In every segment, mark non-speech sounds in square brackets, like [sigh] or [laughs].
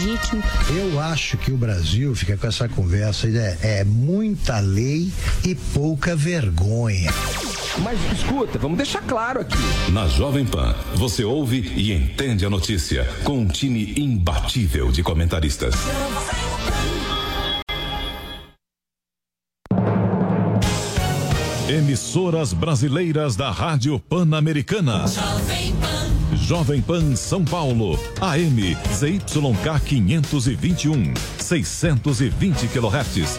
legítimo. Eu acho que o Brasil fica com essa conversa, é, é muita lei e pouca vergonha. Mas escuta, vamos deixar claro aqui. Na Jovem Pan, você ouve e entende a notícia com um time imbatível de comentaristas. Emissoras brasileiras da Rádio Pan-Americana. Jovem Pan. Jovem Pan São Paulo, AM ZYK 521, 620 kHz,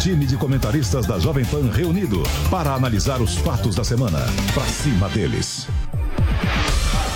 Time de comentaristas da Jovem Pan reunido para analisar os fatos da semana. Pra cima deles.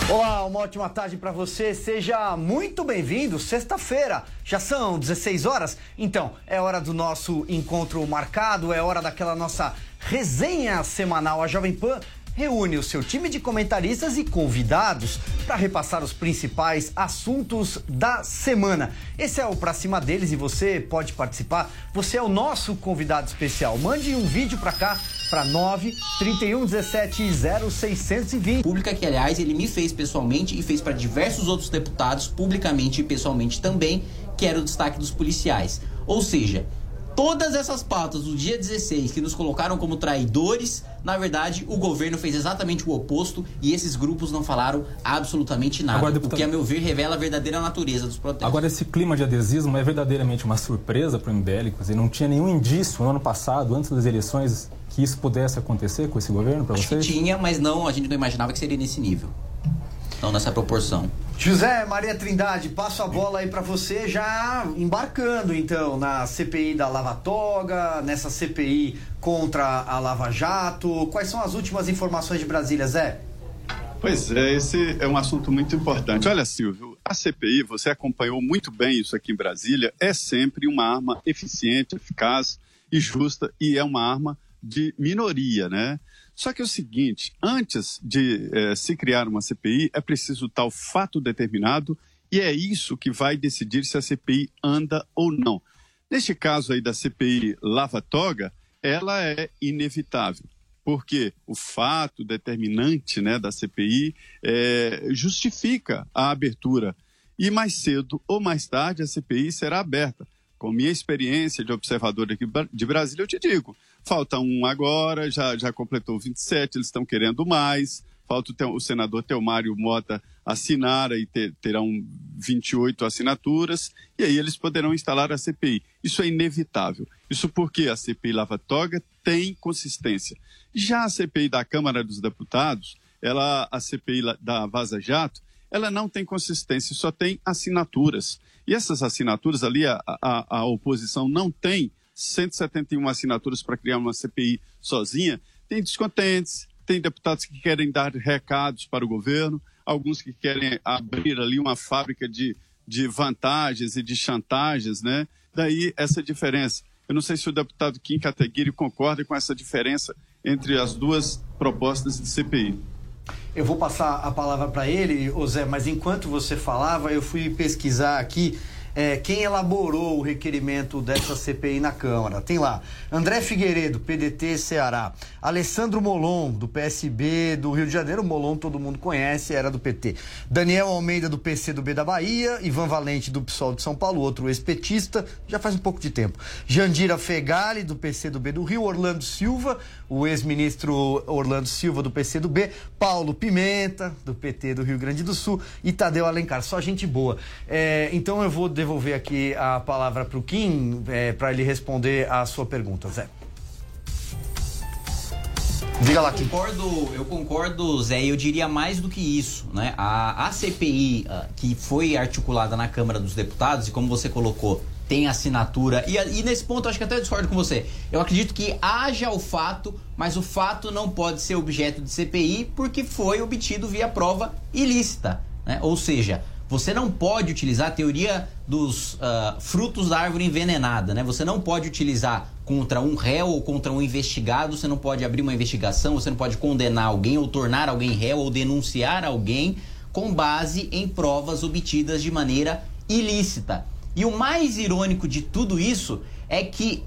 Olá, uma ótima tarde para você. Seja muito bem-vindo. Sexta-feira, já são 16 horas. Então, é hora do nosso encontro marcado, é hora daquela nossa resenha semanal. A Jovem Pan reúne o seu time de comentaristas e convidados para repassar os principais assuntos da semana. Esse é o Pra Cima deles e você pode participar. Você é o nosso convidado especial. Mande um vídeo para cá para 9 31 17 0620. pública que, aliás, ele me fez pessoalmente e fez para diversos outros deputados, publicamente e pessoalmente também, que era o destaque dos policiais. Ou seja, todas essas pautas do dia 16 que nos colocaram como traidores, na verdade, o governo fez exatamente o oposto e esses grupos não falaram absolutamente nada. Agora, deputado- O que, a meu ver, revela a verdadeira natureza dos protestos. Agora, esse clima de adesismo é verdadeiramente uma surpresa para o MBL? Dizer, não tinha nenhum indício no ano passado, antes das eleições, que isso pudesse acontecer com esse governo para Acho que vocês? tinha, mas não, a gente não imaginava que seria nesse nível. Não nessa proporção. José Maria Trindade, passo a bola aí para você já embarcando então na CPI da Lava Toga, nessa CPI contra a Lava Jato. Quais são as últimas informações de Brasília, Zé? Pois é, esse é um assunto muito importante. Olha, Silvio, a CPI, você acompanhou muito bem isso aqui em Brasília, é sempre uma arma eficiente, eficaz e justa, e é uma arma de minoria, né? Só que é o seguinte: antes de eh, se criar uma CPI, é preciso tal fato determinado, e é isso que vai decidir se a CPI anda ou não. Neste caso aí da CPI Lava Toga, ela é inevitável porque o fato determinante né, da CPI eh, justifica a abertura. E mais cedo ou mais tarde a CPI será aberta. Com minha experiência de observador aqui de Brasília, eu te digo: falta um agora, já, já completou 27, eles estão querendo mais. Falta o, senador Teomário Mota assinar e ter, terão 28 assinaturas, e aí eles poderão instalar a CPI. Isso é inevitável. Isso porque a CPI Lava Toga tem consistência. Já a CPI da Câmara dos Deputados, ela, a CPI da Vaza Jato, ela não tem consistência, só tem assinaturas. E essas assinaturas ali, a, a, a oposição não tem 171 assinaturas para criar uma CPI sozinha. Tem descontentes, tem deputados que querem dar recados para o governo, alguns que querem abrir ali uma fábrica de, de vantagens e de chantagens, né? Daí essa diferença. Eu não sei se o deputado Kim Kataguiri concorda com essa diferença entre as duas propostas de CPI. Eu vou passar a palavra para ele, Zé, mas enquanto você falava, eu fui pesquisar aqui é, quem elaborou o requerimento dessa CPI na Câmara. Tem lá André Figueiredo, PDT Ceará, Alessandro Molon, do PSB do Rio de Janeiro, Molon todo mundo conhece, era do PT. Daniel Almeida, do PCdoB da Bahia, Ivan Valente, do PSOL de São Paulo, outro ex-petista, já faz um pouco de tempo. Jandira Fegali, do PCdoB do Rio, Orlando Silva, o ex-ministro Orlando Silva, do PCdoB, Paulo Pimenta, do PT do Rio Grande do Sul, e Tadeu Alencar. Só gente boa. É, então eu vou devolver aqui a palavra para o Kim para ele responder a sua pergunta, Zé. Diga lá, Eu Kim. concordo, eu concordo, Zé, e eu diria mais do que isso, né? A, a CPI ah, que foi articulada na Câmara dos Deputados, e como você colocou, tem assinatura, e, e nesse ponto eu acho que até discordo com você. Eu acredito que haja o fato, mas o fato não pode ser objeto de CPI porque foi obtido via prova ilícita, né? Ou seja, você não pode utilizar a teoria dos ah, frutos da árvore envenenada, né? Você não pode utilizar contra um réu ou contra um investigado, você não pode abrir uma investigação, você não pode condenar alguém ou tornar alguém réu ou denunciar alguém com base em provas obtidas de maneira ilícita. E o mais irônico de tudo isso é que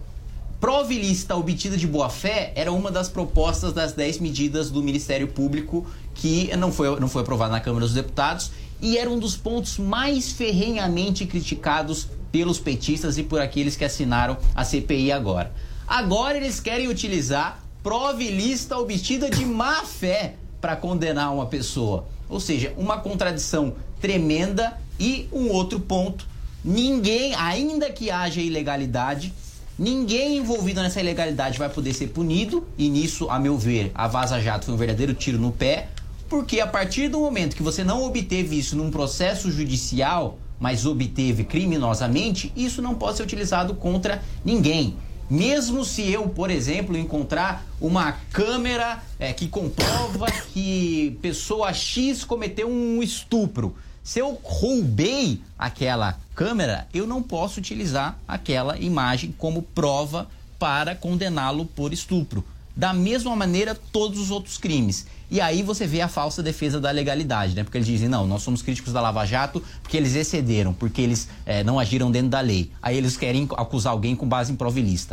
prova ilícita obtida de boa fé era uma das propostas das 10 medidas do Ministério Público que não foi, não foi aprovada na Câmara dos Deputados e era um dos pontos mais ferrenhamente criticados pelos petistas e por aqueles que assinaram a CPI agora. Agora eles querem utilizar prova ilícita obtida de má fé para condenar uma pessoa. Ou seja, uma contradição tremenda e um outro ponto. Ninguém, ainda que haja ilegalidade, ninguém envolvido nessa ilegalidade vai poder ser punido. E nisso, a meu ver, a Vaza Jato foi um verdadeiro tiro no pé. Porque a partir do momento que você não obteve isso num processo judicial, mas obteve criminosamente, isso não pode ser utilizado contra ninguém. Mesmo se eu, por exemplo, encontrar uma câmera é, que comprova que pessoa X cometeu um estupro, se eu roubei aquela câmera, eu não posso utilizar aquela imagem como prova para condená-lo por estupro. Da mesma maneira, todos os outros crimes. E aí você vê a falsa defesa da legalidade, né? Porque eles dizem, não, nós somos críticos da Lava Jato porque eles excederam, porque eles eh, não agiram dentro da lei. Aí eles querem acusar alguém com base em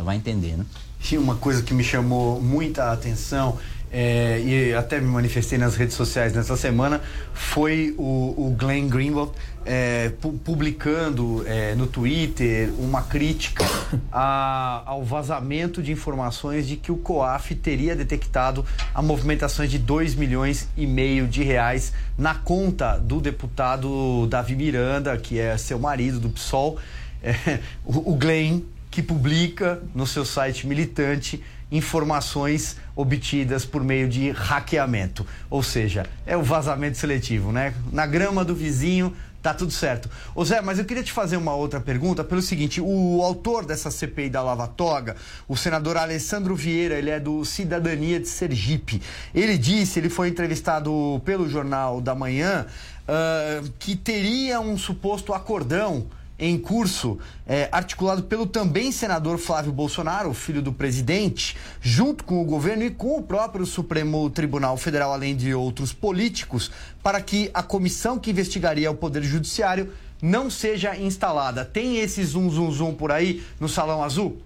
vai entender, né? Tinha uma coisa que me chamou muita atenção é, e até me manifestei nas redes sociais nessa semana foi o, o Glenn Greenwald é, pu- publicando é, no Twitter uma crítica a- ao vazamento de informações de que o COAF teria detectado a movimentações de 2 milhões e meio de reais na conta do deputado Davi Miranda, que é seu marido do PSOL. É, o, o Glenn que publica no seu site militante informações obtidas por meio de hackeamento. Ou seja, é o vazamento seletivo, né? Na grama do vizinho tá tudo certo. Ô Zé, mas eu queria te fazer uma outra pergunta pelo seguinte, o autor dessa CPI da Lava Toga, o senador Alessandro Vieira, ele é do Cidadania de Sergipe. Ele disse, ele foi entrevistado pelo Jornal da Manhã, ah, que teria um suposto acordão em curso, é, articulado pelo também senador Flávio Bolsonaro, filho do presidente, junto com o governo e com o próprio Supremo Tribunal Federal, além de outros políticos, para que a comissão que investigaria o Poder Judiciário não seja instalada. Tem esse zum zum zum por aí no Salão Azul?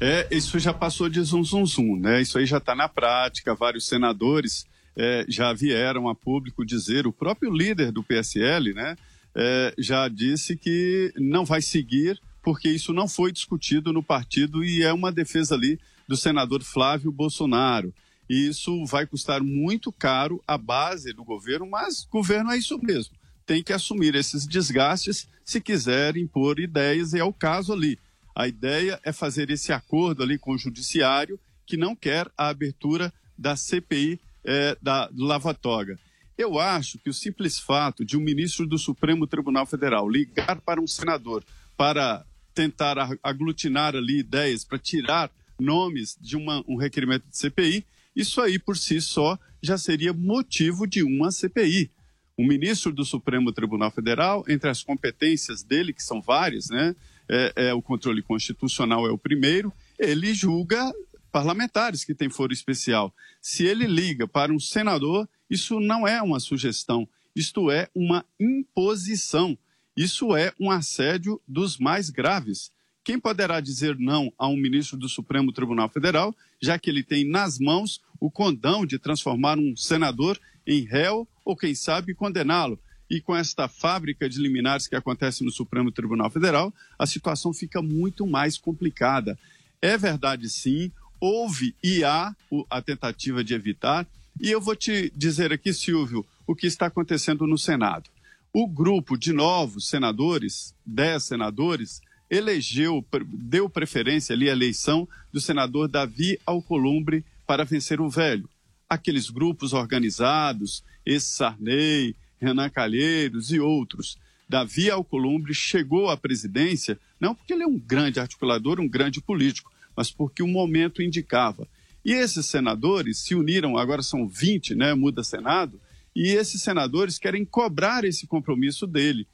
É, isso já passou de zum zum zum, né? Isso aí já está na prática. Vários senadores é, já vieram a público dizer, o próprio líder do PSL, né, é, já disse que não vai seguir porque isso não foi discutido no partido e é uma defesa ali do senador Flávio Bolsonaro. E isso vai custar muito caro à base do governo, mas governo é isso mesmo. Tem que assumir esses desgastes se quiser impor ideias, e é o caso ali. A ideia é fazer esse acordo ali com o judiciário que não quer a abertura da CPI eh, da Lava Toga. Eu acho que o simples fato de um ministro do Supremo Tribunal Federal ligar para um senador para tentar aglutinar ali ideias, para tirar nomes de uma- um requerimento de CPI, isso aí por si só já seria motivo de uma CPI. O ministro do Supremo Tribunal Federal, entre as competências dele, que são várias, né? É, é, o controle constitucional é o primeiro, ele julga parlamentares que têm foro especial. Se ele liga para um senador, isso não é uma sugestão, isto é uma imposição. Isso é um assédio dos mais graves. Quem poderá dizer não a um ministro do Supremo Tribunal Federal, já que ele tem nas mãos o condão de transformar um senador em réu ou, quem sabe, condená-lo? E com esta fábrica de liminares que acontece no Supremo Tribunal Federal, a situação fica muito mais complicada. É verdade, sim, houve e há a tentativa de evitar. E eu vou te dizer aqui, Silvio, o que está acontecendo no Senado. O grupo de novos senadores, 10 senadores, elegeu, deu preferência ali à eleição do senador Davi Alcolumbre para vencer o velho. Aqueles grupos organizados, esse Sarney, Renan Calheiros e outros. Davi Alcolumbre chegou à presidência não porque ele é um grande articulador, um grande político, mas porque o momento indicava. E esses senadores se uniram, agora são 20, né, muda Senado, e esses senadores querem cobrar esse compromisso dele.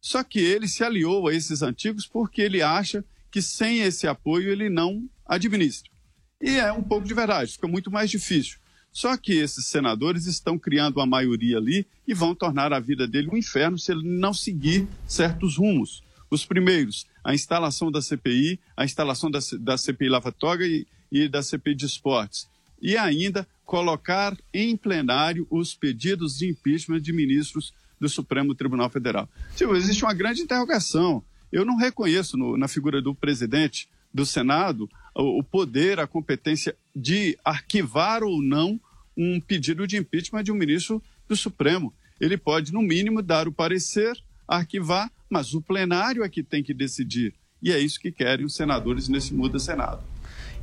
Só que ele se aliou a esses antigos porque ele acha que sem esse apoio ele não administra. E é um pouco de verdade, fica muito mais difícil. Só que esses senadores estão criando uma maioria ali e vão tornar a vida dele um inferno se ele não seguir certos rumos. Os primeiros, a instalação da CPI, a instalação da, da CPI Lava Toga e, e da CPI de esportes. E ainda colocar em plenário os pedidos de impeachment de ministros do Supremo Tribunal Federal. Tipo, existe uma grande interrogação. Eu não reconheço no- na figura do presidente do Senado o, o poder, a competência de arquivar ou não um pedido de impeachment de um ministro do Supremo. Ele pode, no mínimo, dar o parecer, arquivar, mas o plenário é que tem que decidir. E é isso que querem os senadores nesse Muda Senado.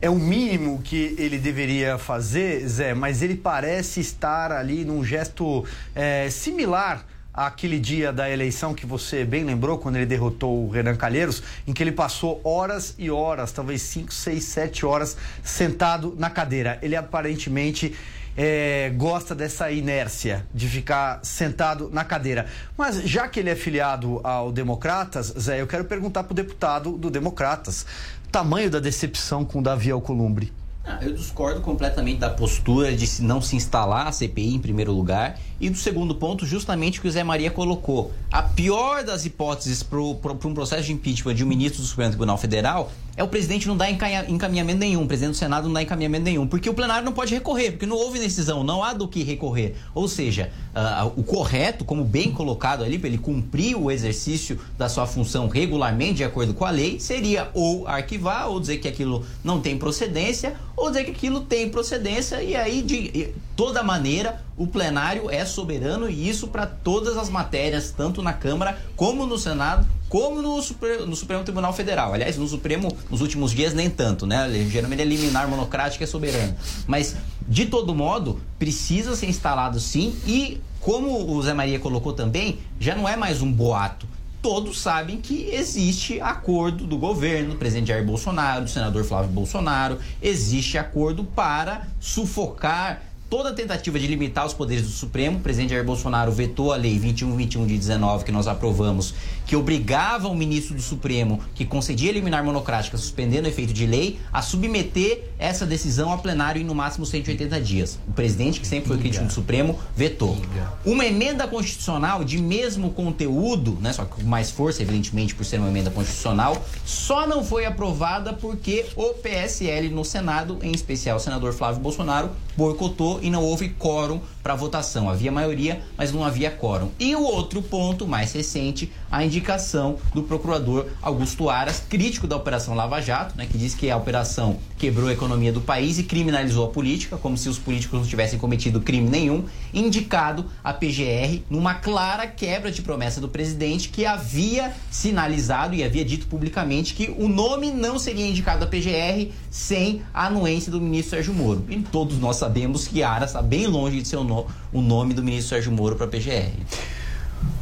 É o mínimo que ele deveria fazer, Zé, mas ele parece estar ali num gesto é, similar àquele dia da eleição que você bem lembrou, quando ele derrotou o Renan Calheiros, em que ele passou horas e horas, talvez 5, 6, 7 horas, sentado na cadeira. Ele aparentemente é, gosta dessa inércia de ficar sentado na cadeira. Mas já que ele é filiado ao Democratas, Zé, eu quero perguntar para o deputado do Democratas tamanho da decepção com Davi Alcolumbre. Ah, eu discordo completamente da postura de não se instalar a CPI em primeiro lugar. E do segundo ponto, justamente o que o Zé Maria colocou. A pior das hipóteses para um processo de impeachment de um ministro do Supremo Tribunal Federal é o presidente não encaminha- encaminhamento nenhum, o presidente do Senado não dá encaminhamento nenhum, porque o plenário não pode recorrer, porque não houve decisão, não há do que recorrer. Ou seja, ah, o correto, como bem colocado ali, para ele cumprir o exercício da sua função regularmente, de acordo com a lei, seria ou arquivar, ou dizer que aquilo não tem procedência, ou dizer que aquilo tem procedência, e aí, de toda maneira, o plenário é soberano e isso para todas as matérias, tanto na Câmara como no Senado, como no, Supre- no Supremo Tribunal Federal. Aliás, no Supremo, nos últimos dias, nem tanto, né? Geralmente é liminar monocrática é soberano. Mas, de todo modo, precisa ser instalado sim e, como o Zé Maria colocou também, já não é mais um boato todos sabem que existe acordo do governo, do presidente Jair Bolsonaro, do senador Flávio Bolsonaro, existe acordo para sufocar toda tentativa de limitar os poderes do Supremo. O presidente Jair Bolsonaro vetou a lei 2121 de 19 que nós aprovamos, que obrigava o ministro do Supremo, que concedia liminar monocrática, suspendendo o efeito de lei, a submeter essa decisão ao plenário em no máximo 180 dias. O presidente, que sempre foi crítico do Supremo, vetou. Uma emenda constitucional de mesmo conteúdo, né, só que com mais força, evidentemente, por ser uma emenda constitucional, só não foi aprovada porque o PSL no Senado, em especial o senador Flávio Bolsonaro, boicotou e não houve quórum para votação. Havia maioria, mas não havia quórum. E o outro ponto mais recente, a indicação do procurador Augusto Aras, crítico da Operação Lava Jato, né, que diz que a operação quebrou a economia do país e criminalizou a política, como se os políticos não tivessem cometido crime nenhum, indicado a PGR numa clara quebra de promessa do presidente que havia sinalizado e havia dito publicamente que o nome não seria indicado à PGR sem a anuência do ministro Sérgio Moro. E todos nós sabemos que Aras está bem longe de ser o, no- o nome do ministro Sérgio Moro para a PGR.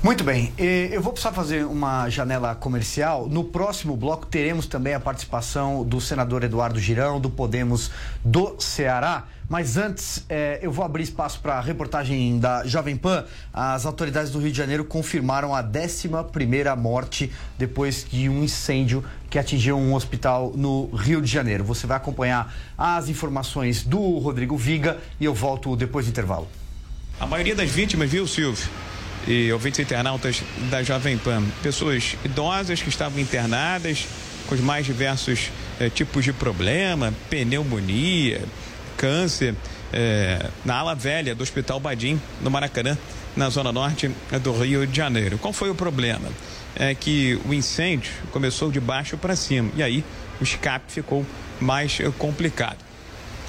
Muito bem, eu vou precisar fazer uma janela comercial. No próximo bloco teremos também a participação do senador Eduardo Girão, do Podemos do Ceará. Mas antes, eh, eu vou abrir espaço para a reportagem da Jovem Pan. As autoridades do Rio de Janeiro confirmaram a 11ª morte depois de um incêndio que atingiu um hospital no Rio de Janeiro. Você vai acompanhar as informações do Rodrigo Viga e eu volto depois do intervalo. A maioria das vítimas, viu, Silvio? E ouvintes internautas da Jovem Pan, pessoas idosas que estavam internadas com os mais diversos eh, tipos de problema, pneumonia, câncer, eh, na ala velha do Hospital Badim, no Maracanã, na zona norte do Rio de Janeiro. Qual foi o problema? É que o incêndio começou de baixo para cima e aí o escape ficou mais eh, complicado.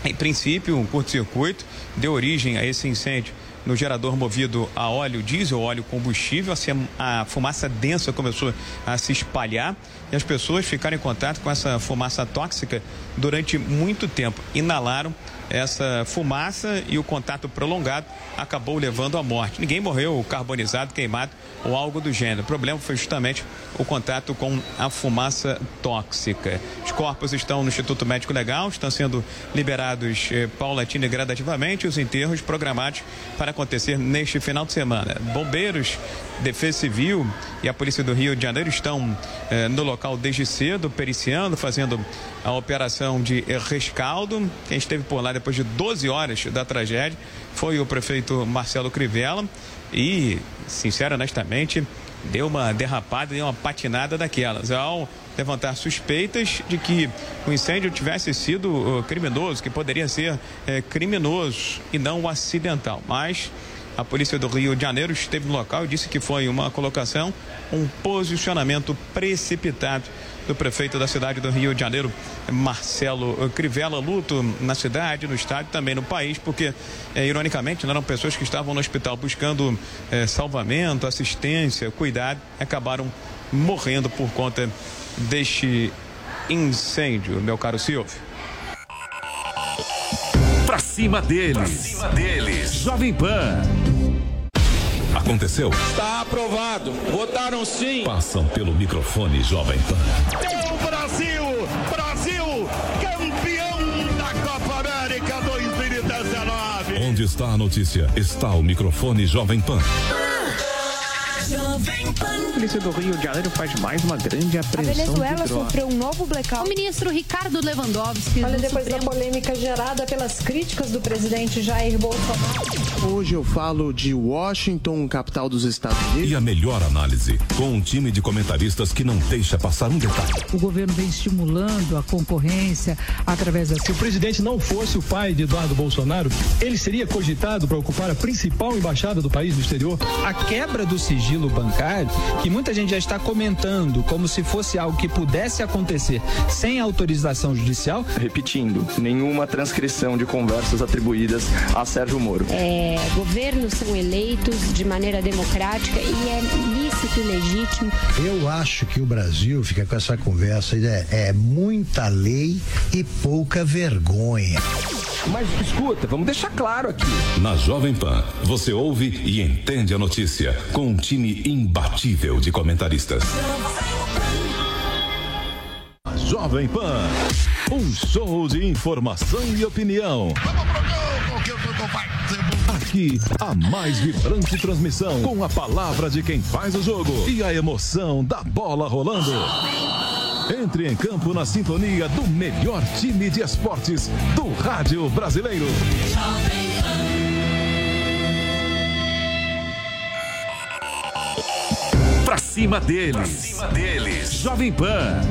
Em princípio, um curto-circuito deu origem a esse incêndio no gerador movido a óleo diesel, óleo combustível, a fumaça densa começou a se espalhar e as pessoas ficaram em contato com essa fumaça tóxica durante muito tempo. Inalaram essa fumaça e o contato prolongado acabou levando à morte. Ninguém morreu carbonizado, queimado ou algo do gênero. O problema foi justamente o contato com a fumaça tóxica. Os corpos estão no Instituto Médico Legal, estão sendo liberados eh, paulatina e gradativamente, os enterros programados para acontecer neste final de semana. Bombeiros, Defesa Civil e a Polícia do Rio de Janeiro estão eh, no local desde cedo, periciando, fazendo a operação de rescaldo. Quem esteve por lá depois de 12 horas da tragédia foi o prefeito Marcelo Crivella e, sincero, honestamente, deu uma derrapada, deu uma patinada daquelas. Ao levantar suspeitas de que o incêndio tivesse sido uh, criminoso, que poderia ser eh, criminoso e não acidental. Mas a polícia do Rio de Janeiro esteve no local e disse que foi uma colocação, um posicionamento precipitado do prefeito da cidade do Rio de Janeiro, Marcelo Crivella, luto na cidade, no estádio, também no país, porque, eh, ironicamente, não eram pessoas que estavam no hospital buscando eh, salvamento, assistência, cuidado, acabaram morrendo por conta deste incêndio, meu caro Silvio. Pra cima deles. Pra cima deles. Jovem Pan. Aconteceu? Está aprovado. Votaram sim. Passam pelo microfone Jovem Pan. É o Brasil! Brasil! Campeão da Copa América 2019! Onde está a notícia? Está o microfone Jovem Pan. A polícia do Rio de Janeiro faz mais uma grande A apreensão Venezuela de drogas. sofreu um novo blackout. O ministro Ricardo Lewandowski. Olha, depois da Supremo- polêmica gerada pelas críticas do presidente Jair Bolsonaro. Hoje eu falo de Washington, capital dos Estados Unidos. E a melhor análise, com um time de comentaristas que não deixa passar um detalhe. O governo vem estimulando a concorrência através da. Se o presidente não fosse o pai de Eduardo Bolsonaro, ele seria cogitado para ocupar a principal embaixada do país no exterior? A quebra do sigilo bancário, que muita gente já está comentando como se fosse algo que pudesse acontecer sem autorização judicial. Repetindo, nenhuma transcrição de conversas atribuídas a Sérgio Moro. É, governos são eleitos de maneira democrática e é lícito e legítimo. Eu acho que o Brasil fica com essa conversa é, é muita lei e pouca vergonha. Mas escuta, vamos deixar claro aqui. Na Jovem Pan, você ouve e entende a notícia com um time imbatível de comentaristas. Jovem Pan, um show de informação e opinião. Aqui, a mais vibrante transmissão com a palavra de quem faz o jogo e a emoção da bola rolando. Entre em campo na sintonia do melhor time de esportes do rádio brasileiro. Pra cima deles. Pra cima deles. Jovem Pan.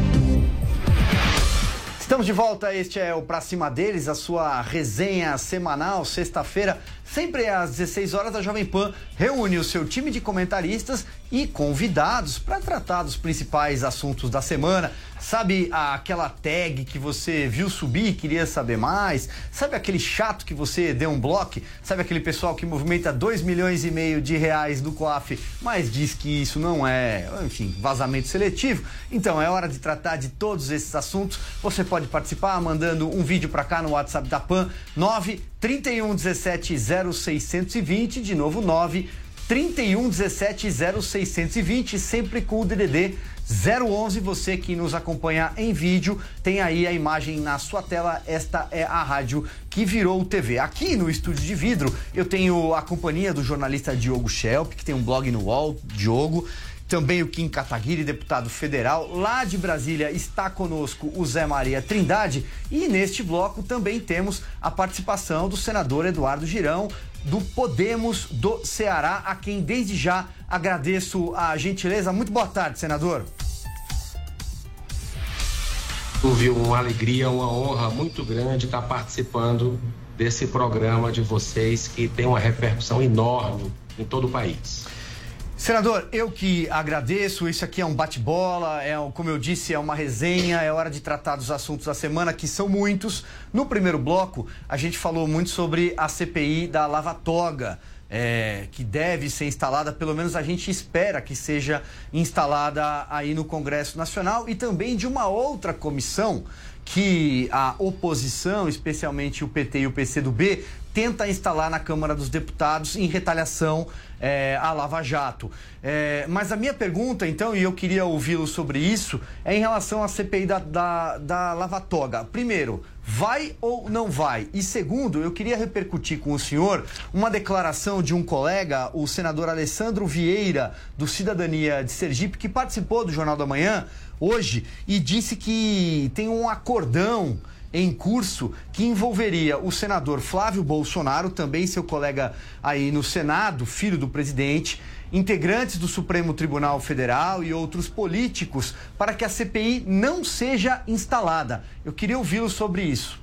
Estamos de volta, este é o Pra Cima Deles, a sua resenha semanal, sexta-feira, sempre às 16 horas, a Jovem Pan reúne o seu time de comentaristas e convidados para tratar dos principais assuntos da semana. Sabe aquela tag que você viu subir e queria saber mais? Sabe aquele chato que você deu um bloco? Sabe aquele pessoal que movimenta 2 milhões e meio de reais no COAF, mas diz que isso não é, enfim, vazamento seletivo? Então é hora de tratar de todos esses assuntos. Você pode participar mandando um vídeo para cá no WhatsApp da PAN 9 31 17 0620, de novo 9 31 17 0620, sempre com o DDD 011. Você que nos acompanha em vídeo, tem aí a imagem na sua tela. Esta é a rádio que virou TV. Aqui no estúdio de vidro, eu tenho a companhia do jornalista Diogo Schelp, que tem um blog no UOL, Diogo. Também o Kim Kataguiri, deputado federal. Lá de Brasília está conosco o Zé Maria Trindade. E neste bloco também temos a participação do senador Eduardo Girão, do Podemos do Ceará, a quem desde já agradeço a gentileza. Muito boa tarde, senador. Silvio, uma alegria, uma honra muito grande estar participando desse programa de vocês que tem uma repercussão enorme em todo o país. Senador, eu que agradeço. Isso aqui é um bate-bola, é, como eu disse, é uma resenha. É hora de tratar dos assuntos da semana, que são muitos. No primeiro bloco, a gente falou muito sobre a CPI da Lava Toga. é, que deve ser instalada, pelo menos a gente espera que seja instalada aí no Congresso Nacional e também de uma outra comissão que a oposição, especialmente o PT e o PCdoB, tenta instalar na Câmara dos Deputados em retaliação é, à Lava Jato. É, mas a minha pergunta, então, e eu queria ouvi-lo sobre isso, é em relação à CPI da, da, da Lava Toga. Primeiro, vai ou não vai? E segundo, eu queria repercutir com o senhor uma declaração de um colega, o senador Alessandro Vieira, do Cidadania de Sergipe, que participou do Jornal da Manhã hoje e disse que tem um acordão em curso que envolveria o senador Flávio Bolsonaro, também seu colega aí no Senado, filho do presidente, integrantes do Supremo Tribunal Federal e outros políticos, para que a CPI não seja instalada. Eu queria ouvi-lo sobre isso.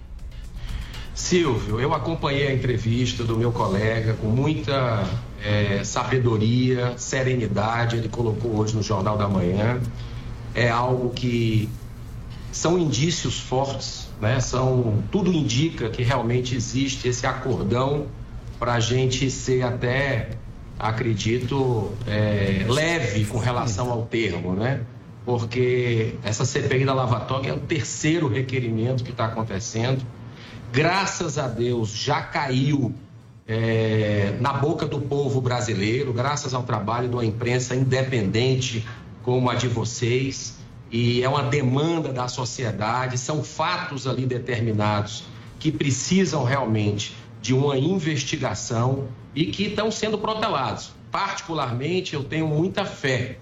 Silvio, eu acompanhei a entrevista do meu colega com muita é, sabedoria, serenidade. Ele colocou hoje no Jornal da Manhã. É algo que são indícios fortes, né? São tudo indica que realmente existe esse acordão para a gente ser até, acredito, é, leve com relação ao termo, né? Porque essa CPI da Lava Toga é o terceiro requerimento que está acontecendo. Graças a Deus já caiu é, na boca do povo brasileiro, graças ao trabalho de uma imprensa independente como a de vocês e é uma demanda da sociedade, são fatos ali determinados que precisam realmente de uma investigação e que estão sendo protelados. Particularmente, eu tenho muita fé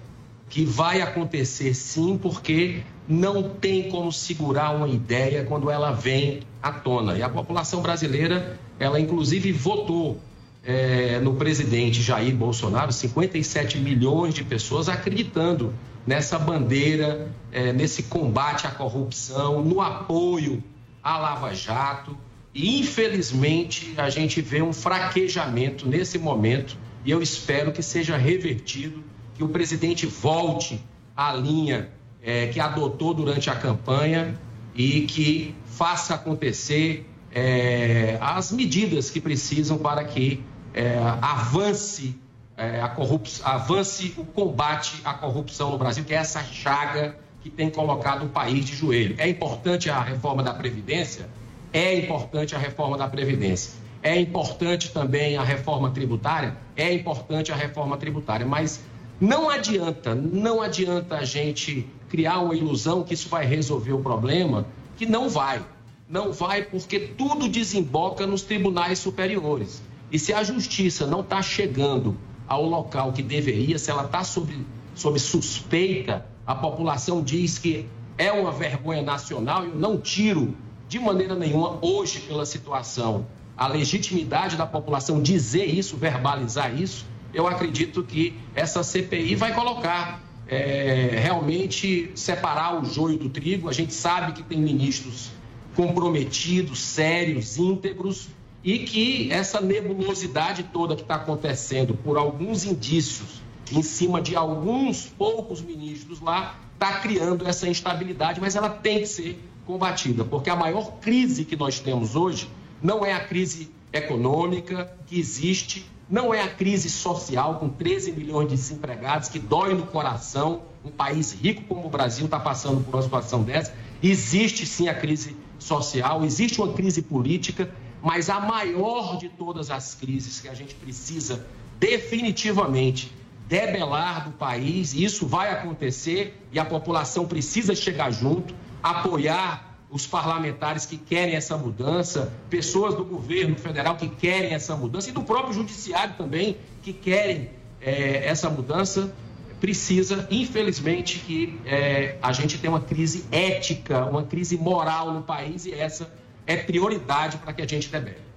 que vai acontecer sim, porque não tem como segurar uma ideia quando ela vem à tona. E a população brasileira, ela inclusive votou é, no presidente Jair Bolsonaro, 57 milhões de pessoas acreditando nessa bandeira, é, nesse combate à corrupção, no apoio à Lava Jato. E, infelizmente, a gente vê um fraquejamento nesse momento e eu espero que seja revertido, que o presidente volte à linha é, que adotou durante a campanha e que faça acontecer é, as medidas que precisam para que é, avance é, a corrupção, avance o combate à corrupção no Brasil, que é essa chaga que tem colocado o país de joelho. É importante a reforma da Previdência? É importante a reforma da Previdência. É importante também a reforma tributária? É importante a reforma tributária, mas não adianta, não adianta a gente criar uma ilusão que isso vai resolver o problema, que não vai. Não vai porque tudo desemboca nos tribunais superiores. E se a justiça não está chegando ao local que deveria, se ela está sob, sob suspeita, a população diz que é uma vergonha nacional, eu não tiro de maneira nenhuma hoje pela situação a legitimidade da população dizer isso, verbalizar isso, eu acredito que essa CPI vai colocar é, realmente separar o joio do trigo. A gente sabe que tem ministros comprometidos, sérios, íntegros, e que essa nebulosidade toda que está acontecendo por alguns indícios em cima de alguns poucos ministros lá está criando essa instabilidade, mas ela tem que ser combatida, porque a maior crise que nós temos hoje não é a crise econômica que existe, não é a crise social com 13 milhões de desempregados que dói no coração. Um país rico como o Brasil está passando por uma situação dessa. Existe sim a crise social, existe uma crise política mas a maior de todas as crises que a gente precisa definitivamente debelar do país, e isso vai acontecer e a população precisa chegar junto, apoiar os parlamentares que querem essa mudança, pessoas do governo federal que querem essa mudança e do próprio judiciário também que querem é, essa mudança. Precisa, infelizmente, que é, a gente tenha uma crise ética, uma crise moral no país e essa é prioridade para que a gente debate.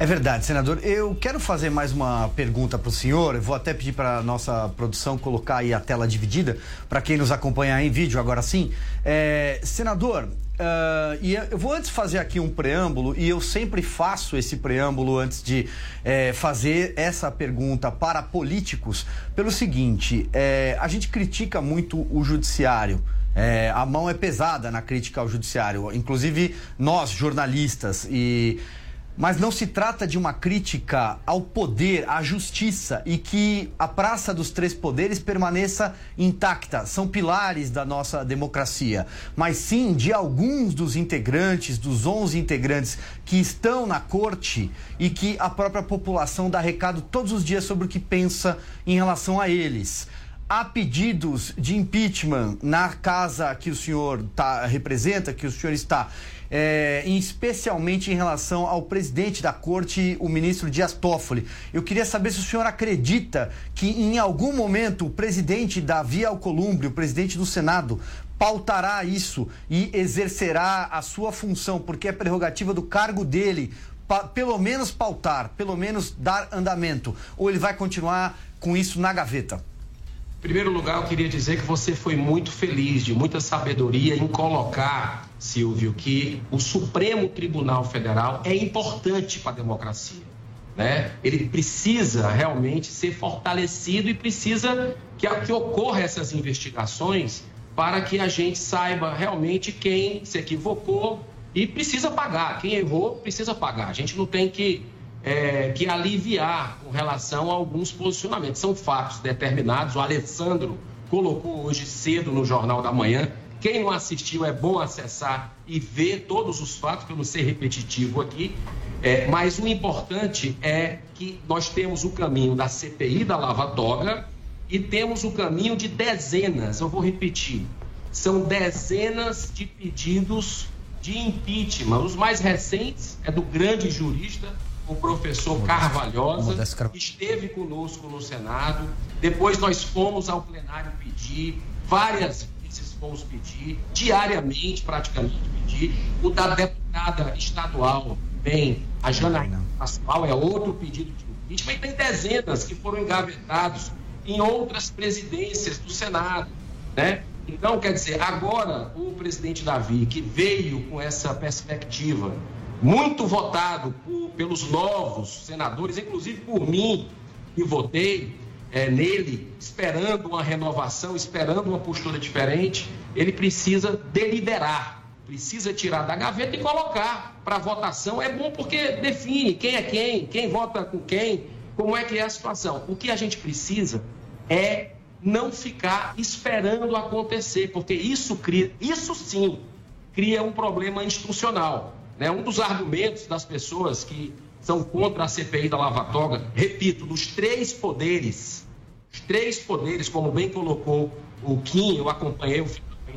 É verdade, senador. Eu quero fazer mais uma pergunta para o senhor. Eu vou até pedir para a nossa produção colocar aí a tela dividida para quem nos acompanha em vídeo agora sim. É, senador, uh, e eu vou antes fazer aqui um preâmbulo e eu sempre faço esse preâmbulo antes de é, fazer essa pergunta para políticos pelo seguinte: é, a gente critica muito o judiciário. É, a mão é pesada na crítica ao judiciário, inclusive nós, jornalistas, e Mas não se trata de uma crítica ao poder, à justiça e que a Praça dos Três Poderes permaneça intacta. São pilares da nossa democracia. Mas sim de alguns dos integrantes, dos 11 integrantes que estão na corte e que a própria população dá recado todos os dias sobre o que pensa em relação a eles. Há pedidos de impeachment na casa que o senhor tá, representa, que o senhor está, é, especialmente em relação ao presidente da corte, o ministro Dias Toffoli. Eu queria saber se o senhor acredita que em algum momento o presidente Davi Alcolumbre, o presidente do Senado, pautará isso e exercerá a sua função, porque é prerrogativa do cargo dele, pa- pelo menos pautar, pelo menos dar andamento, ou ele vai continuar com isso na gaveta? Em primeiro lugar, eu queria dizer que você foi muito feliz, de muita sabedoria em colocar, Silvio, que o Supremo Tribunal Federal é importante para a democracia. Né? Ele precisa realmente ser fortalecido e precisa que, que ocorra essas investigações para que a gente saiba realmente quem se equivocou e precisa pagar. Quem errou precisa pagar. A gente não tem que é, que aliviar com relação a alguns posicionamentos. São fatos determinados. O Alessandro colocou hoje cedo no Jornal da Manhã. Quem não assistiu é bom acessar e ver todos os fatos, para não ser repetitivo aqui. É, mas o importante é que nós temos o caminho da CPI da Lava Toga e temos o caminho de dezenas, eu vou repetir, são dezenas de pedidos de impeachment. Os mais recentes é do grande jurista, o professor Carvalhosa, que esteve conosco no Senado. Depois nós fomos ao plenário pedir, várias vezes fomos pedir, diariamente praticamente pedir. O da deputada estadual, bem, a Janaína Pascoal, é outro pedido de impeachment, e tem dezenas que foram engavetados em outras presidências do Senado, né? Então, quer dizer, agora o presidente Davi, que veio com essa perspectiva, muito votado por- pelos novos senadores, inclusive por mim, que votei eh, nele, esperando uma renovação, esperando uma postura diferente, ele precisa deliberar, precisa tirar da gaveta e colocar para votação. É bom porque define quem é quem, quem vota com quem, como é que é a situação. O que a gente precisa é não ficar esperando acontecer, porque isso cria, isso sim, cria um problema institucional. Né? Um dos argumentos das pessoas que são contra a CPI da Lava Toga, repito, dos três poderes, os três poderes, como bem colocou o Kim, eu acompanhei o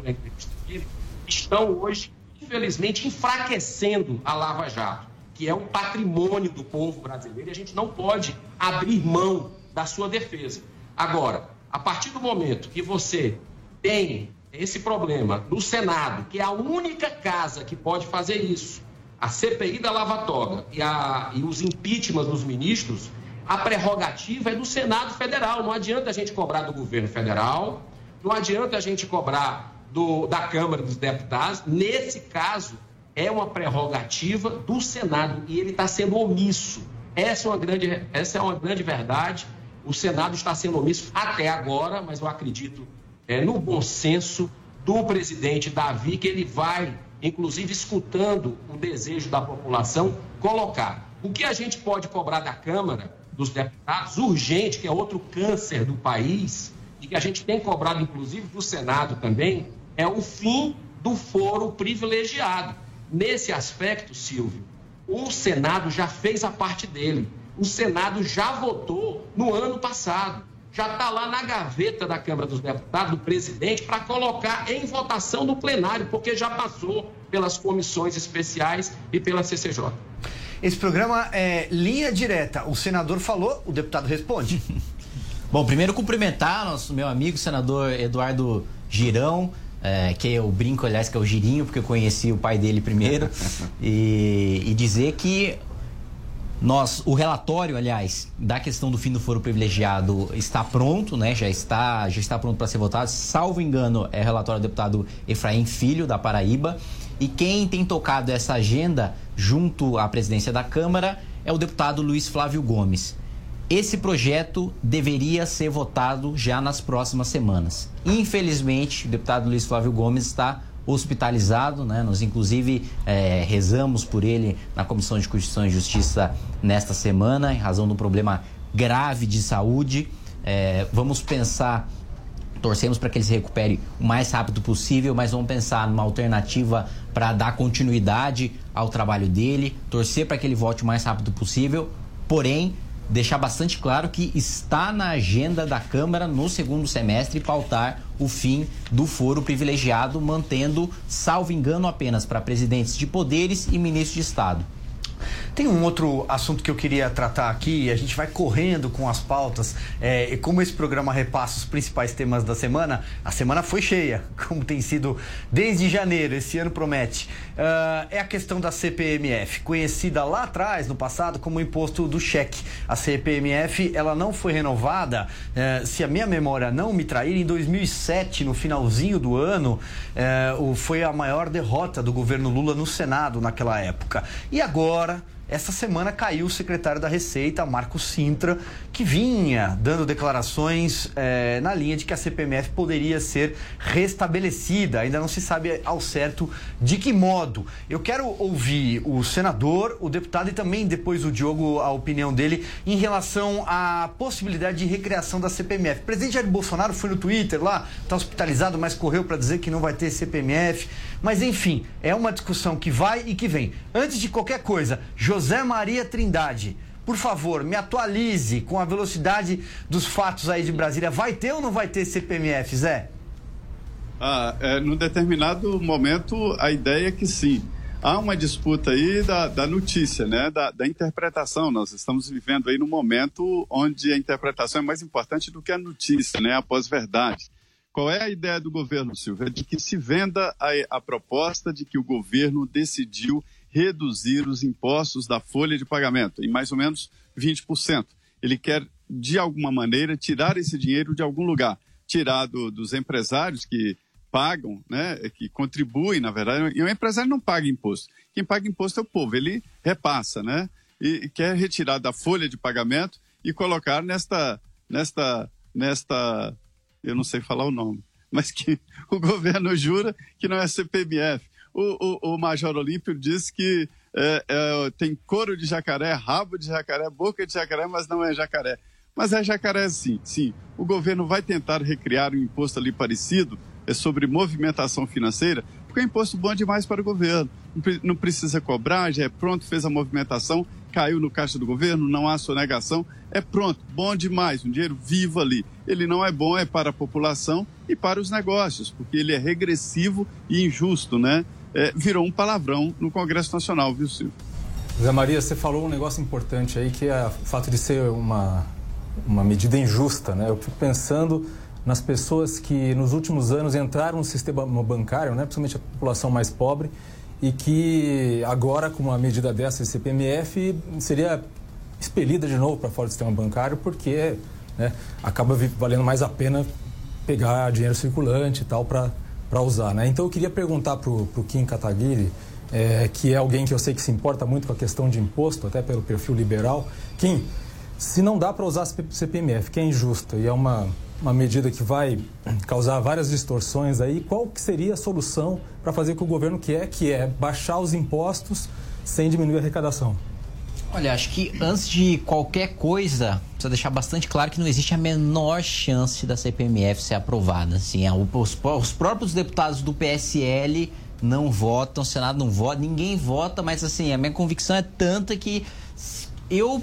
na entrevista dele, estão hoje, infelizmente, enfraquecendo a Lava Jato, que é um patrimônio do povo brasileiro e a gente não pode abrir mão da sua defesa. Agora, a partir do momento que você tem esse problema no Senado, que é a única casa que pode fazer isso, a CPI da Lava Toga e, a- e os impeachments dos ministros, a prerrogativa é do Senado Federal. Não adianta a gente cobrar do governo federal, não adianta a gente cobrar do- da Câmara dos Deputados. Nesse caso, é uma prerrogativa do Senado e ele está sendo omisso. Essa é uma grande, essa é uma grande verdade. O Senado está sendo omisso até agora, mas eu acredito é, no bom senso do presidente Davi, que ele vai, inclusive escutando o desejo da população, colocar. O que a gente pode cobrar da Câmara, dos deputados, urgente, que é outro câncer do país, e que a gente tem cobrado, inclusive, do Senado também, é o fim do foro privilegiado. Nesse aspecto, Silvio, o Senado já fez a parte dele. O Senado já votou no ano passado. Já está lá na gaveta da Câmara dos Deputados, do presidente, para colocar em votação no plenário, porque já passou pelas comissões especiais e pela CCJ. Esse programa é linha direta. O senador falou, o deputado responde. [laughs] Bom, primeiro cumprimentar nosso meu amigo senador Eduardo Girão, é, que eu brinco, aliás, que é o Girinho, porque eu conheci o pai dele primeiro, [laughs] e, e dizer que nós, o relatório, aliás, da questão do fim do foro privilegiado está pronto, né? Já está, já está pronto para ser votado. Salvo engano, é relatório do deputado Efraim Filho, da Paraíba. E quem tem tocado essa agenda junto à presidência da Câmara é o deputado Luiz Flávio Gomes. Esse projeto deveria ser votado já nas próximas semanas. Infelizmente, o deputado Luiz Flávio Gomes está hospitalizado, né? Nós inclusive eh, rezamos por ele na Comissão de Constituição e Justiça nesta semana, em razão de um problema grave de saúde. Eh, vamos pensar torcemos para que ele se recupere o mais rápido possível, mas vamos pensar numa alternativa para dar continuidade ao trabalho dele, torcer para que ele volte o mais rápido possível, porém deixar bastante claro que está na agenda da Câmara no segundo semestre pautar o fim do foro privilegiado, mantendo, salvo engano, apenas para presidentes de poderes e ministros de Estado. Tem um outro assunto que eu queria tratar aqui, a gente vai correndo com as pautas, é, e como esse programa repassa os principais temas da semana, a semana foi cheia, [laughs] como tem sido desde janeiro, esse ano promete. Uh, é a questão da CPMF, conhecida lá atrás, no passado, como imposto do cheque. A CPMF, ela não foi renovada, uh, se a minha memória não me trair, em 2007, no finalzinho do ano, uh, foi a maior derrota do governo Lula no Senado naquela época. E agora essa semana caiu o secretário da Receita, Marco Sintra, que vinha dando declarações eh, na linha de que a CPMF poderia ser restabelecida. Ainda não se sabe ao certo de que modo. Eu quero ouvir o senador, o deputado e também depois o Diogo, a opinião dele em relação à possibilidade de recriação da CPMF. O presidente Jair Bolsonaro foi no Twitter lá, está hospitalizado, mas correu para dizer que não vai ter CPMF. Mas enfim, é uma discussão que vai e que vem. Antes de qualquer coisa, José Maria Trindade, por favor, me atualize com a velocidade dos fatos aí de Brasília. Vai ter ou não vai ter CPMF, Zé? Ah, é, num determinado momento, a ideia é que sim. Há uma disputa aí da, da notícia, né? Da, da interpretação. Nós estamos vivendo aí num momento onde a interpretação é mais importante do que a notícia, né? A pós-verdade. Qual é a ideia do governo, Silvia? De que se venda a, a proposta de que o governo decidiu reduzir os impostos da folha de pagamento em mais ou menos 20%. Ele quer, de alguma maneira, tirar esse dinheiro de algum lugar, tirar do, dos empresários que pagam, né, que contribuem, na verdade, e o empresário não paga imposto. Quem paga imposto é o povo, ele repassa, né, e, e quer retirar da folha de pagamento e colocar nesta, nesta, nesta, eu não sei falar o nome, mas que [laughs] o governo jura que não é CPMF o, o, o Major Olímpio disse que é, é, tem couro de jacaré, rabo de jacaré, boca de jacaré, mas não é jacaré. Mas é jacaré sim, sim. O governo vai tentar recriar um imposto ali parecido é sobre movimentação financeira, porque é imposto bom demais para o governo. Não precisa cobrar, já é pronto, fez a movimentação, caiu no caixa do governo, não há sonegação, é pronto, bom demais, um dinheiro vivo ali. Ele não é bom, é para a população e para os negócios, porque ele é regressivo e injusto, né? é, virou um palavrão no Congresso Nacional, viu, Silvio? Zé Maria, você falou um negócio importante aí, que é o fato de ser uma, uma medida injusta, né? Eu fico pensando nas pessoas que nos últimos anos entraram no sistema bancário, né? principalmente a população mais pobre, e que agora, com uma medida dessa, CPMF, seria expelida de novo para fora do sistema bancário, porque né, acaba valendo mais a pena pegar dinheiro circulante e tal para para usar. Né? Então eu queria perguntar para o Kim Kataguiri, é, que é alguém que eu sei que se importa muito com a questão de imposto, até pelo perfil liberal. Kim, se não dá para usar CPMF, que é injusto e é uma, uma medida que vai causar várias distorções aí, qual que seria a solução para fazer o que o governo quer, que é baixar os impostos sem diminuir a arrecadação? Olha, acho que antes de qualquer coisa, precisa deixar bastante claro que não existe a menor chance da CPMF ser aprovada. Assim, é, os, os próprios deputados do PSL não votam, o Senado não vota, ninguém vota, mas assim, a minha convicção é tanta que eu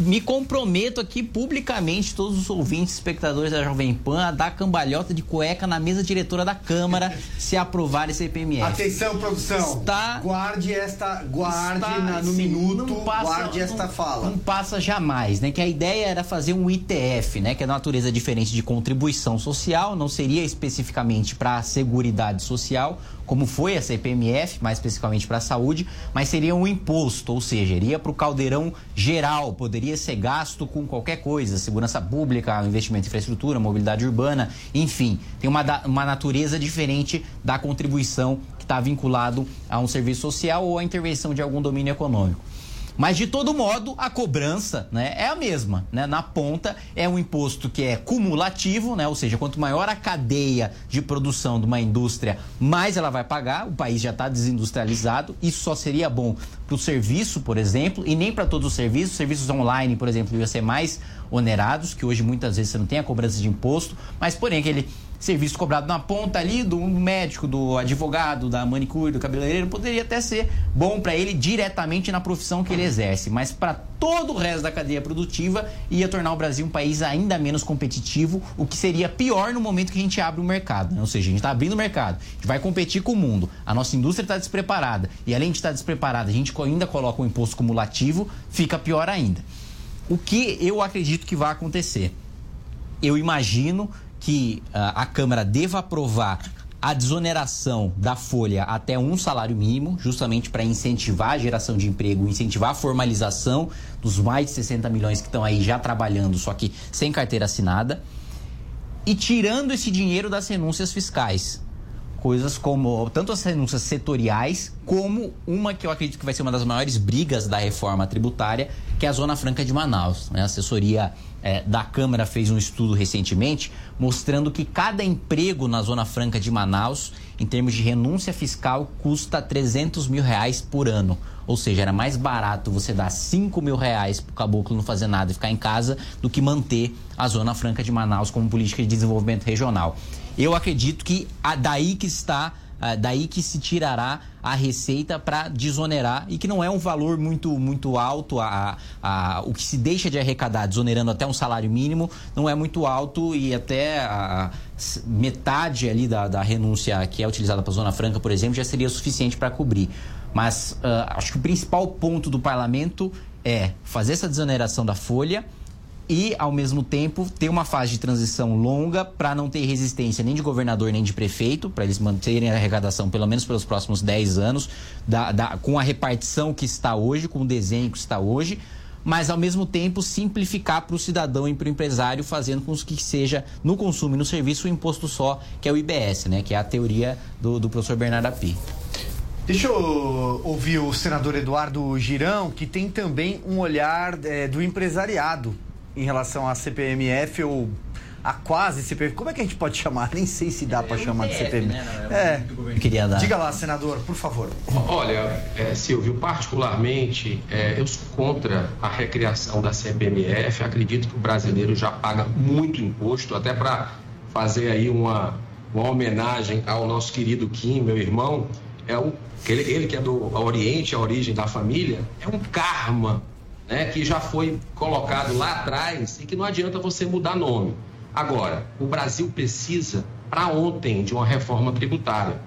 me comprometo aqui publicamente, todos os ouvintes, espectadores da Jovem Pan, a dar cambalhota de cueca na mesa diretora da Câmara [laughs] se aprovar esse EPMF. Atenção, produção. Está, guarde esta, guarde está, na, no assim, minuto, passa, guarde esta não, fala. Não passa jamais, né? Que a ideia era fazer um ITF, né? Que é natureza diferente de contribuição social, não seria especificamente para a Seguridade Social, como foi a CPMF, mais especificamente para a saúde, mas seria um imposto, ou seja, iria para o caldeirão geral, poderia ser gasto com qualquer coisa, segurança pública, investimento em infraestrutura, mobilidade urbana, enfim, tem uma, uma natureza diferente da contribuição que está vinculado a um serviço social ou a intervenção de algum domínio econômico. Mas de todo modo, a cobrança né, é a mesma. Né? Na ponta é um imposto que é cumulativo, né? ou seja, quanto maior a cadeia de produção de uma indústria, mais ela vai pagar. O país já está desindustrializado. Isso só seria bom para o serviço, por exemplo, e nem para todos os serviços. Serviços online, por exemplo, iam ser mais onerados, que hoje muitas vezes você não tem a cobrança de imposto, mas porém aquele serviço cobrado na ponta ali do médico, do advogado, da manicure, do cabeleireiro, poderia até ser bom para ele diretamente na profissão que ele exerce, mas para todo o resto da cadeia produtiva ia tornar o Brasil um país ainda menos competitivo, o que seria pior no momento que a gente abre o mercado. Né? Ou seja, a gente está abrindo o mercado, a gente vai competir com o mundo, a nossa indústria está despreparada e além de estar despreparada, a gente ainda coloca um imposto cumulativo, fica pior ainda. O que eu acredito que vai acontecer? Eu imagino que uh, a Câmara deva aprovar a desoneração da folha até um salário mínimo, justamente para incentivar a geração de emprego, incentivar a formalização dos mais de 60 milhões que estão aí já trabalhando, só que sem carteira assinada, e tirando esse dinheiro das renúncias fiscais. Coisas como tanto as renúncias setoriais, como uma que eu acredito que vai ser uma das maiores brigas da reforma tributária, que é a Zona Franca de Manaus. Né? A assessoria é, da Câmara fez um estudo recentemente mostrando que cada emprego na Zona Franca de Manaus, em termos de renúncia fiscal, custa 300 mil reais por ano. Ou seja, era mais barato você dar 5 mil reais para o caboclo não fazer nada e ficar em casa do que manter a Zona Franca de Manaus como política de desenvolvimento regional. Eu acredito que daí que está daí que se tirará a receita para desonerar e que não é um valor muito, muito alto. A, a, o que se deixa de arrecadar, desonerando até um salário mínimo, não é muito alto e até a, metade ali da, da renúncia que é utilizada para a Zona Franca, por exemplo, já seria suficiente para cobrir. Mas uh, acho que o principal ponto do parlamento é fazer essa desoneração da folha e, ao mesmo tempo, ter uma fase de transição longa para não ter resistência nem de governador nem de prefeito, para eles manterem a arrecadação pelo menos pelos próximos 10 anos, da, da, com a repartição que está hoje, com o desenho que está hoje, mas ao mesmo tempo simplificar para o cidadão e para o empresário, fazendo com que seja no consumo e no serviço o imposto só, que é o IBS, né? que é a teoria do, do professor Bernardo Api. Deixa eu ouvir o senador Eduardo Girão, que tem também um olhar é, do empresariado em relação à CPMF ou a quase CPMF. Como é que a gente pode chamar? [laughs] Nem sei se dá para chamar de CPMF. Né? É. Queria dar. Diga lá, senador, por favor. Olha, é, Silvio, particularmente, é, eu sou contra a recriação da CPMF. Acredito que o brasileiro já paga muito imposto, até para fazer aí uma, uma homenagem ao nosso querido Kim, meu irmão. É um, ele, ele que é do Oriente, a origem da família, é um karma né, que já foi colocado lá atrás e que não adianta você mudar nome. Agora, o Brasil precisa, para ontem, de uma reforma tributária.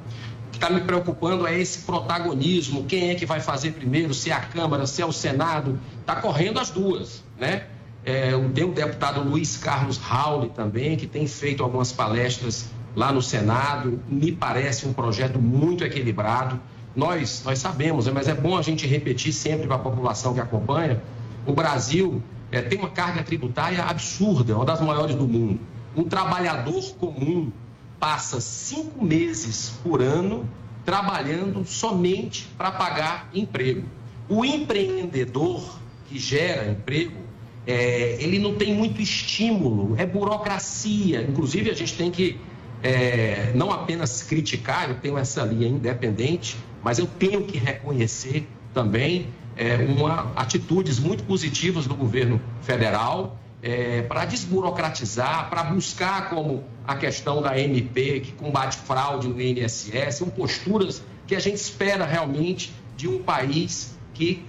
O que está me preocupando é esse protagonismo: quem é que vai fazer primeiro, se é a Câmara, se é o Senado. Está correndo as duas, né? É, tem o deputado Luiz Carlos Rauli também, que tem feito algumas palestras lá no Senado. Me parece um projeto muito equilibrado nós, nós sabemos, né, mas é bom a gente repetir sempre para a população que acompanha. O Brasil é, tem uma carga tributária absurda, uma das maiores do mundo. Um trabalhador comum passa cinco meses por ano trabalhando somente para pagar emprego. O empreendedor que gera emprego, é, ele não tem muito estímulo, é burocracia. Inclusive, a gente tem que é, não apenas criticar, eu tenho essa linha independente, mas eu tenho que reconhecer também é, uma, atitudes muito positivas do governo federal é, para desburocratizar, para buscar como a questão da MP, que combate fraude no INSS, são posturas que a gente espera realmente de um país que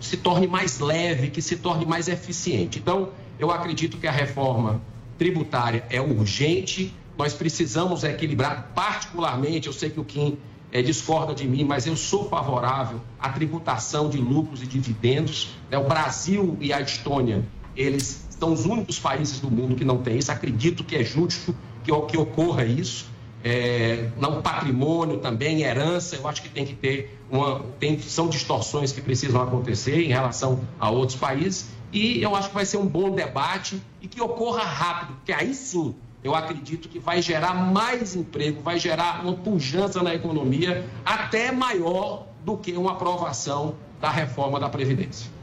se torne mais leve, que se torne mais eficiente. Então, eu acredito que a reforma tributária é urgente, nós precisamos equilibrar, particularmente, eu sei que o Kim é, discorda de mim, mas eu sou favorável à tributação de lucros e dividendos. Né? O Brasil e a Estônia, eles são os únicos países do mundo que não têm isso. Acredito que é justo que, que ocorra isso. É, não patrimônio também, herança, eu acho que tem que ter uma. Tem, são distorções que precisam acontecer em relação a outros países. E eu acho que vai ser um bom debate e que ocorra rápido, porque aí sim eu acredito que vai gerar mais emprego, vai gerar uma pujança na economia até maior do que uma aprovação da reforma da Previdência.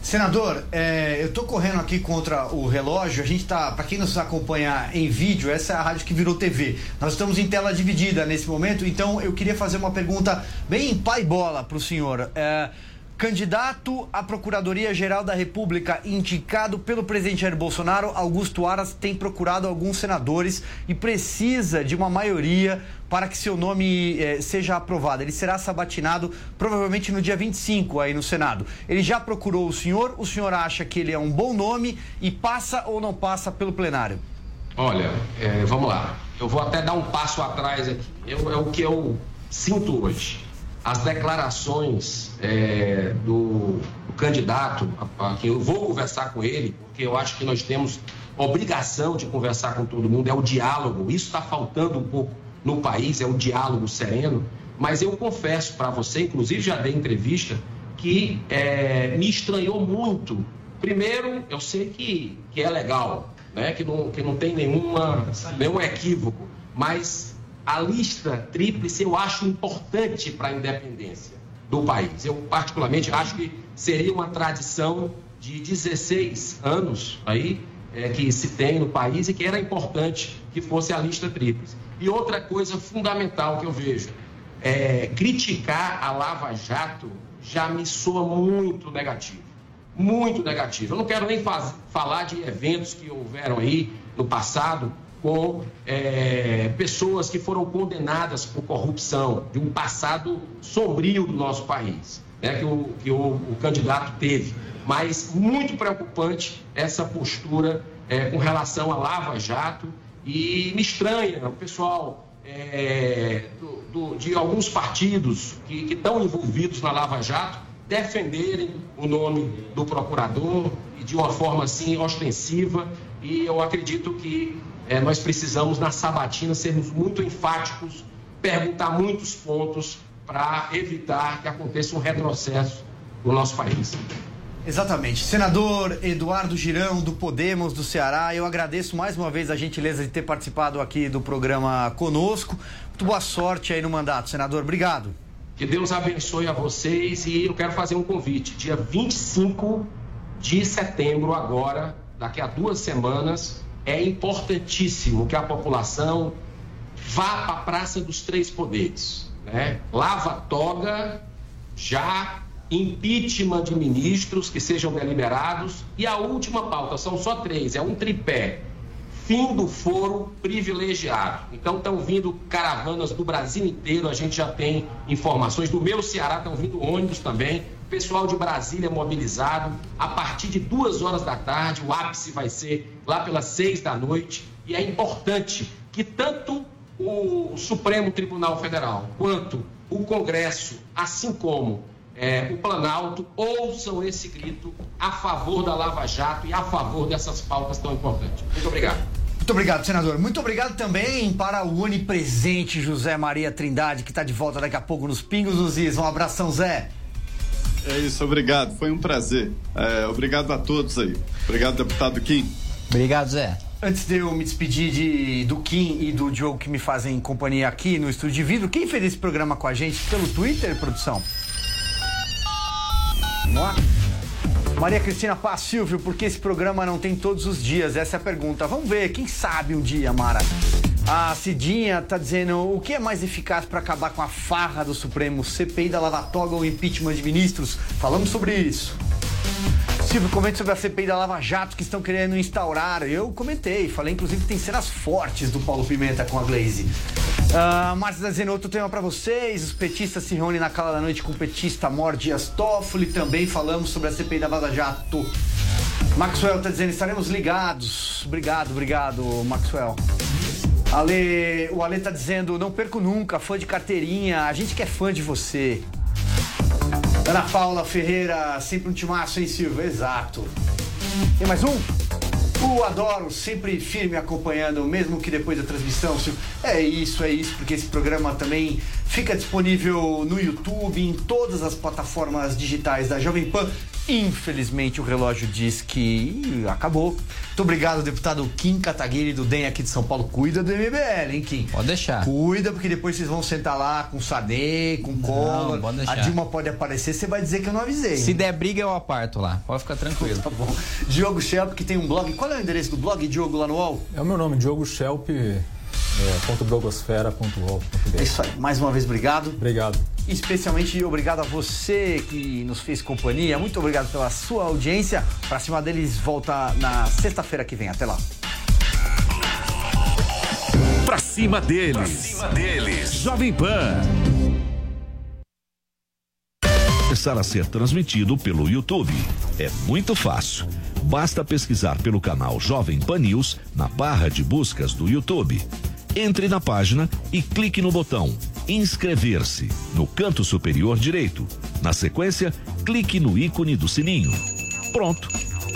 Senador, é, eu tô correndo aqui contra o relógio. A gente tá, para quem nos acompanha em vídeo, essa é a rádio que virou TV. Nós estamos em tela dividida nesse momento, então eu queria fazer uma pergunta bem pai bola pro senhor. É, Candidato à Procuradoria-Geral da República, indicado pelo presidente Jair Bolsonaro, Augusto Aras tem procurado alguns senadores e precisa de uma maioria para que seu nome eh, seja aprovado. Ele será sabatinado provavelmente no dia 25 aí no Senado. Ele já procurou o senhor, o senhor acha que ele é um bom nome e passa ou não passa pelo plenário? Olha, é, vamos lá. Eu vou até dar um passo atrás aqui. Eu- é o que eu sinto hoje. As declarações é, do, do candidato, a, a quem eu vou conversar com ele, porque eu acho que nós temos obrigação de conversar com todo mundo, é o diálogo. Isso está faltando um pouco no país, é o diálogo sereno. Mas eu confesso para você, inclusive já dei entrevista, que é, me estranhou muito. Primeiro, eu sei que, que é legal, né? que, não, que não tem nenhuma, nenhum equívoco, mas a lista tríplice eu acho importante para a independência do país. Eu, particularmente, acho que seria uma tradição de 16 anos aí é, que se tem no país e que era importante que fosse a lista tríplice. E outra coisa fundamental que eu vejo é criticar a Lava Jato já me soa muito negativo. Muito negativo. Eu não quero nem faz- falar de eventos que houveram aí no passado com é, pessoas que foram condenadas por corrupção, de um passado sombrio do nosso país, né, que, o, que o, o candidato teve. Mas muito preocupante essa postura é, com relação à Lava Jato e me estranha o pessoal é, do- do- de alguns partidos que, que estão envolvidos na Lava Jato defenderem o nome do procurador de uma forma assim ostensiva e eu acredito que eh, nós precisamos na sabatina sermos muito enfáticos, perguntar muitos pontos para evitar que aconteça um retrocesso no nosso país. Exatamente. Senador Eduardo Girão, do Podemos, do Ceará, eu agradeço mais uma vez a gentileza de ter participado aqui do programa conosco. Muito boa sorte aí no mandato, senador. Obrigado. Que Deus abençoe a vocês e eu quero fazer um convite. Dia 25 de setembro, agora, daqui a duas semanas, é importantíssimo que a população vá para a Praça dos Três Poderes. Né? Lava toga, já impeachment de ministros que sejam deliberados e a última pauta, são só três, é um tripé. Fim do foro privilegiado. Então estão vindo caravanas do Brasil inteiro, a gente já tem informações. Do meu Ceará estão vindo ônibus também. Pessoal de Brasília mobilizado. A partir de duas horas da tarde, o ápice vai ser lá pelas seis da noite. E é importante que tanto o Supremo Tribunal Federal quanto o Congresso, assim como é, o Planalto, ouçam esse grito a favor da Lava Jato e a favor dessas pautas tão importantes. Muito obrigado. Muito obrigado, senador. Muito obrigado também para o onipresente José Maria Trindade, que está de volta daqui a pouco nos Pingos nos Is. Um abração, Zé. É isso, obrigado. Foi um prazer. É, obrigado a todos aí. Obrigado, deputado Kim. Obrigado, Zé. Antes de eu me despedir de, do Kim e do Diogo que me fazem companhia aqui no estúdio de vidro, quem fez esse programa com a gente pelo Twitter, produção? Vamos lá? Maria Cristina Paz Silvio, por que esse programa não tem todos os dias? Essa é a pergunta. Vamos ver, quem sabe um dia, Mara. A Cidinha tá dizendo o que é mais eficaz para acabar com a farra do Supremo, CPI da Lava Toga ou impeachment de ministros? Falamos sobre isso. Silvio, comente sobre a CPI da Lava Jato que estão querendo instaurar. Eu comentei, falei inclusive que tem cenas fortes do Paulo Pimenta com a Glaze. Uh, Márcia tá dizendo outro tema para vocês. Os petistas se reúnem na cala da noite com o petista Mor Toffoli. Também falamos sobre a CPI da Lava Jato. Maxwell tá dizendo estaremos ligados. Obrigado, obrigado, Maxwell. Ale, o Ale tá dizendo não perco nunca, fã de carteirinha. A gente que é fã de você. Ana Paula Ferreira, sempre um timaço, hein, Silvio? Exato. Tem mais um? O Adoro, sempre firme acompanhando, mesmo que depois da transmissão, Silvio. É isso, é isso, porque esse programa também Fica disponível no YouTube, em todas as plataformas digitais da Jovem Pan. Infelizmente o relógio diz que acabou. Muito obrigado, deputado Kim Kataguiri do DEM aqui de São Paulo. Cuida do MBL, hein, Kim? Pode deixar. Cuida, porque depois vocês vão sentar lá com o Sadei, com o Collor. pode deixar. A Dilma pode aparecer, você vai dizer que eu não avisei. Se hein? der briga, eu aparto lá. Pode ficar tranquilo. Tá bom. Diogo Schelp, que tem um blog. Qual é o endereço do blog, Diogo, lá no UOL? É o meu nome, Diogo Schelp, é, ponto. É isso aí. Mais uma vez, obrigado. Obrigado. Especialmente obrigado a você que nos fez companhia. Muito obrigado pela sua audiência. Pra cima deles, volta na sexta-feira que vem. Até lá. Pra cima deles. Pra cima deles. Jovem Pan. Começar a ser transmitido pelo YouTube. É muito fácil. Basta pesquisar pelo canal Jovem Pan News na barra de buscas do YouTube. Entre na página e clique no botão inscrever-se no canto superior direito. Na sequência, clique no ícone do sininho. Pronto.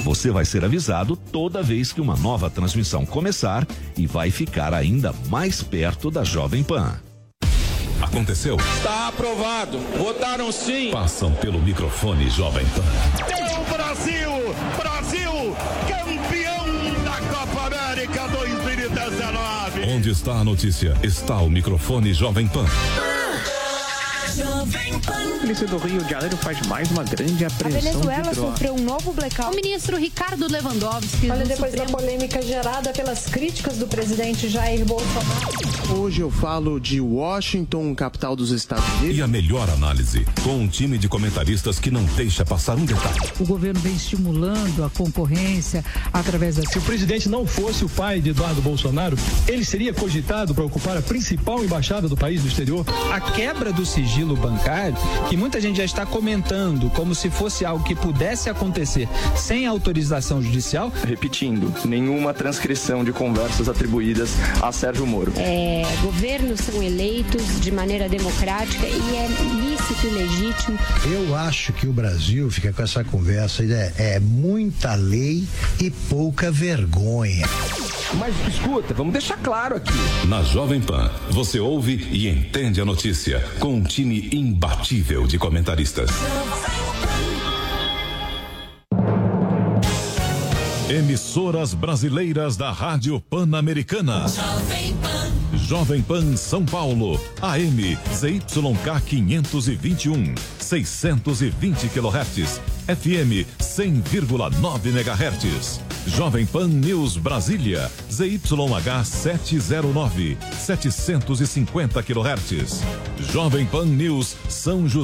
Você vai ser avisado toda vez que uma nova transmissão começar e vai ficar ainda mais perto da Jovem Pan. Aconteceu? Está aprovado. Votaram sim. Passam pelo microfone Jovem Pan. Meu Brasil! Brasil! Onde está a notícia? Está o microfone Jovem Pan. A polícia do Rio de Janeiro faz mais uma grande A apreensão Venezuela de drogas. sofreu um novo O blackout. ministro Ricardo Lewandowski. Olha, depois da Supremo- polêmica gerada pelas críticas do presidente Jair Bolsonaro. Hoje eu falo de Washington, capital dos Estados Unidos. E a melhor análise, com um time de comentaristas que não deixa passar um detalhe. O governo vem estimulando a concorrência através da Se o presidente não fosse o pai de Eduardo Bolsonaro, ele seria cogitado para ocupar a principal embaixada do país no exterior? A quebra do sigilo bancário, que muita gente já está comentando como se fosse algo que pudesse acontecer sem autorização judicial, Repetindo, nenhuma transcrição de conversas atribuídas a Sérgio Moro. É, governos são eleitos de maneira democrática e é lícito e legítimo. Eu acho que o Brasil fica com essa conversa, é, é muita lei e pouca vergonha. Mas escuta, vamos deixar claro aqui. Na Jovem Pan, você ouve e entende a notícia com um time imbatível de comentaristas. Emissoras brasileiras da Rádio Pan-Americana. Jovem Pan. Jovem Pan São Paulo, AM ZYK 521, 620 kHz, FM 100,9 MHz. Jovem Pan News Brasília, ZYH 709, 750 kHz. Jovem Pan News São José